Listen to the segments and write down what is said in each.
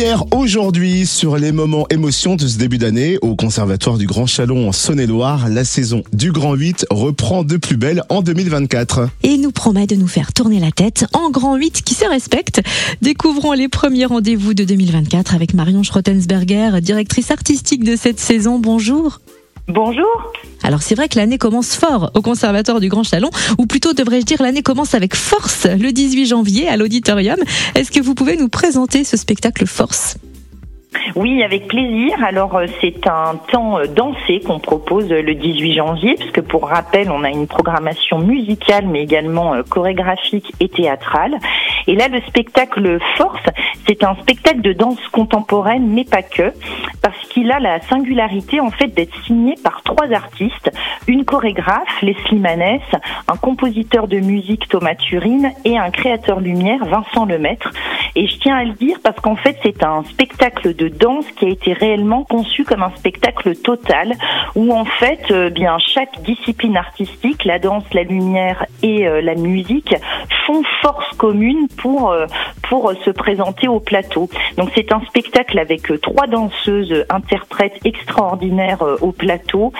Lumière aujourd'hui sur les moments émotions de ce début d'année au Conservatoire du Grand Chalon en Saône-et-Loire. La saison du Grand 8 reprend de plus belle en 2024. Et nous promet de nous faire tourner la tête en Grand 8 qui se respecte. Découvrons les premiers rendez-vous de 2024 avec Marion Schrottensberger, directrice artistique de cette saison. Bonjour. Bonjour. Alors c'est vrai que l'année commence fort au Conservatoire du Grand Chalon, ou plutôt devrais-je dire l'année commence avec force le 18 janvier à l'auditorium. Est-ce que vous pouvez nous présenter ce spectacle Force? Oui, avec plaisir. Alors euh, c'est un temps euh, dansé qu'on propose le 18 janvier, puisque pour rappel, on a une programmation musicale, mais également euh, chorégraphique et théâtrale. Et là, le spectacle Force, c'est un spectacle de danse contemporaine, mais pas que, parce qu'il a la singularité en fait d'être signé par trois artistes, une chorégraphe, Leslie Manès, un compositeur de musique, Thomas Turine, et un créateur lumière, Vincent Lemaître. Et je tiens à le dire parce qu'en fait, c'est un spectacle de danse qui a été réellement conçu comme un spectacle total, où en fait, euh, bien chaque discipline artistique, la danse, la lumière et euh, la musique, force commune pour euh, pour se présenter au plateau. Donc c'est un spectacle avec trois danseuses interprètes extraordinaires au plateau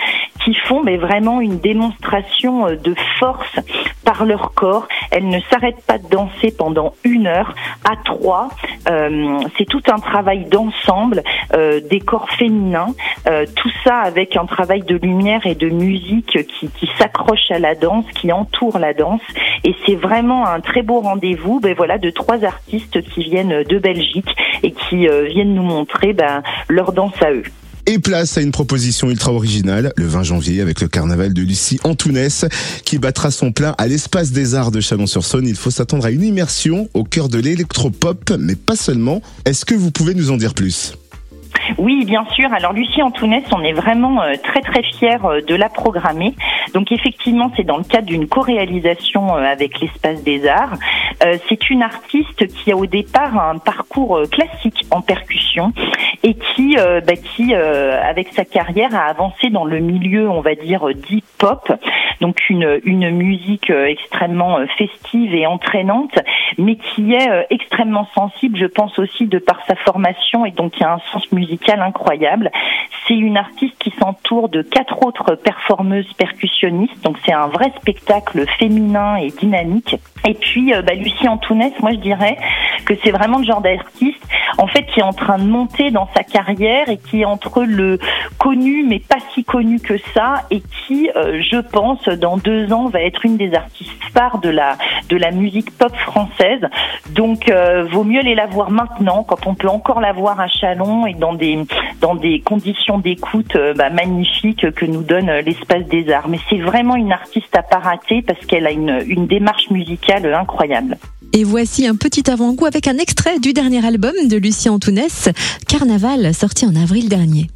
qui font mais vraiment une démonstration de force par leur corps. Elles ne s'arrêtent pas de danser pendant une heure à trois. Euh, c'est tout un travail d'ensemble, euh, des corps féminins, euh, tout ça avec un travail de lumière et de musique qui s'accroche à la danse, qui entoure la danse. Et c'est vraiment un très beau rendez-vous. Ben voilà, de trois artistes qui viennent de Belgique et qui viennent nous montrer ben, leur danse à eux. Et place à une proposition ultra originale, le 20 janvier, avec le carnaval de Lucie Antounès, qui battra son plein à l'espace des arts de Chalon-sur-Saône. Il faut s'attendre à une immersion au cœur de l'électropop, mais pas seulement. Est-ce que vous pouvez nous en dire plus? Oui, bien sûr. Alors Lucie Antounès, on est vraiment euh, très très fiers euh, de la programmer. Donc effectivement, c'est dans le cadre d'une co-réalisation euh, avec l'Espace des Arts. C'est une artiste qui a au départ un parcours classique en percussion et qui, bah, qui avec sa carrière, a avancé dans le milieu, on va dire, deep pop donc une, une musique extrêmement festive et entraînante, mais qui est euh, extrêmement sensible, je pense aussi de par sa formation et donc qui a un sens musical incroyable. C'est une artiste qui s'entoure de quatre autres performeuses percussionnistes, donc c'est un vrai spectacle féminin et dynamique. Et puis bah, Lucie Antounès, moi je dirais que c'est vraiment le genre d'artiste en fait qui est en train de monter dans sa carrière et qui est entre le connu mais pas si connu que ça et qui, je pense, dans deux ans, va être une des artistes phares de la, de la musique pop française. Donc, euh, vaut mieux aller la voir maintenant, quand on peut encore la voir à Chalon et dans des, dans des conditions d'écoute euh, bah, magnifiques que nous donne euh, l'espace des arts. Mais c'est vraiment une artiste à pas rater parce qu'elle a une, une démarche musicale incroyable. Et voici un petit avant-goût avec un extrait du dernier album de Lucie Antounès, Carnaval, sorti en avril dernier.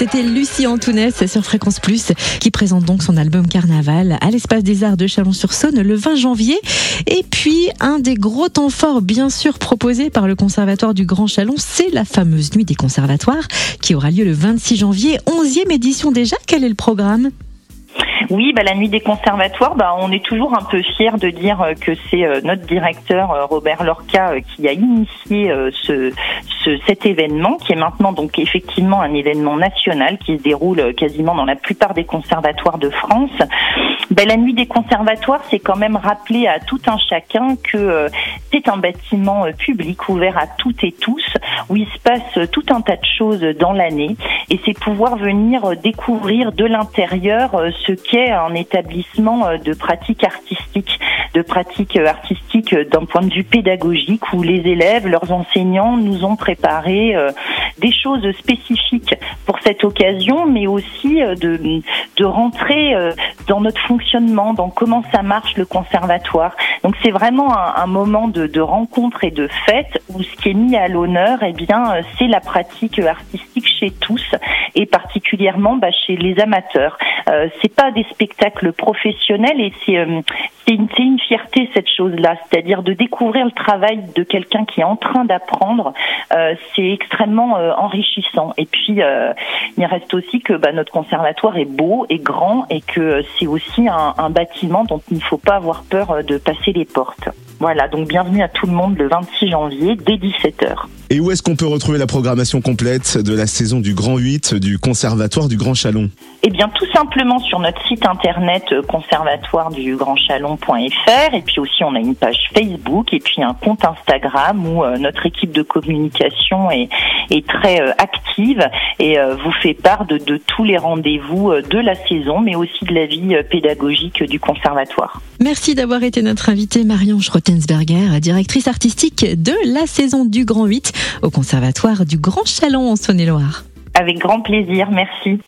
C'était Lucie Antounès sur Fréquence Plus qui présente donc son album Carnaval à l'Espace des Arts de Chalon-sur-Saône le 20 janvier. Et puis, un des gros temps forts, bien sûr, proposés par le Conservatoire du Grand Chalon, c'est la fameuse Nuit des Conservatoires qui aura lieu le 26 janvier, 11e édition déjà. Quel est le programme? Oui, bah, la nuit des conservatoires, bah, on est toujours un peu fier de dire euh, que c'est euh, notre directeur euh, Robert Lorca qui a initié ce, ce, cet événement, qui est maintenant donc effectivement un événement national qui se déroule quasiment dans la plupart des conservatoires de France. Bah, la nuit des conservatoires, c'est quand même rappeler à tout un chacun que c'est un bâtiment public ouvert à toutes et tous, où il se passe tout un tas de choses dans l'année, et c'est pouvoir venir découvrir de l'intérieur ce qu'est un établissement euh, de pratiques artistiques, de pratiques euh, artistiques euh, d'un point de vue pédagogique où les élèves, leurs enseignants nous ont préparé des choses spécifiques pour cette occasion, mais aussi de, de rentrer dans notre fonctionnement, dans comment ça marche le conservatoire. Donc c'est vraiment un, moment de, de, rencontre et de fête où ce qui est mis à l'honneur, eh bien, c'est la pratique artistique chez tous et particulièrement bah, chez les amateurs. Euh, c'est pas des spectacles professionnels et c'est euh, c'est une, une, cette chose-là, c'est-à-dire de découvrir le travail de quelqu'un qui est en train d'apprendre. Euh, c'est extrêmement euh, enrichissant. Et puis euh, il reste aussi que bah, notre conservatoire est beau et grand et que c'est aussi un, un bâtiment dont il ne faut pas avoir peur de passer les portes. Voilà, donc bienvenue à tout le monde le 26 janvier dès 17h. Et où est-ce qu'on peut retrouver la programmation complète de la saison du Grand 8 du Conservatoire du Grand Chalon? Eh bien, tout simplement sur notre site internet euh, conservatoire du Grand Chalon.fr. Et puis aussi, on a une page Facebook et puis un compte Instagram où euh, notre équipe de communication est, est très euh, active et vous fait part de, de tous les rendez-vous de la saison, mais aussi de la vie pédagogique du conservatoire. Merci d'avoir été notre invitée Marion Schrottensberger, directrice artistique de la saison du Grand 8 au Conservatoire du Grand Chalon en Saône-et-Loire. Avec grand plaisir, merci.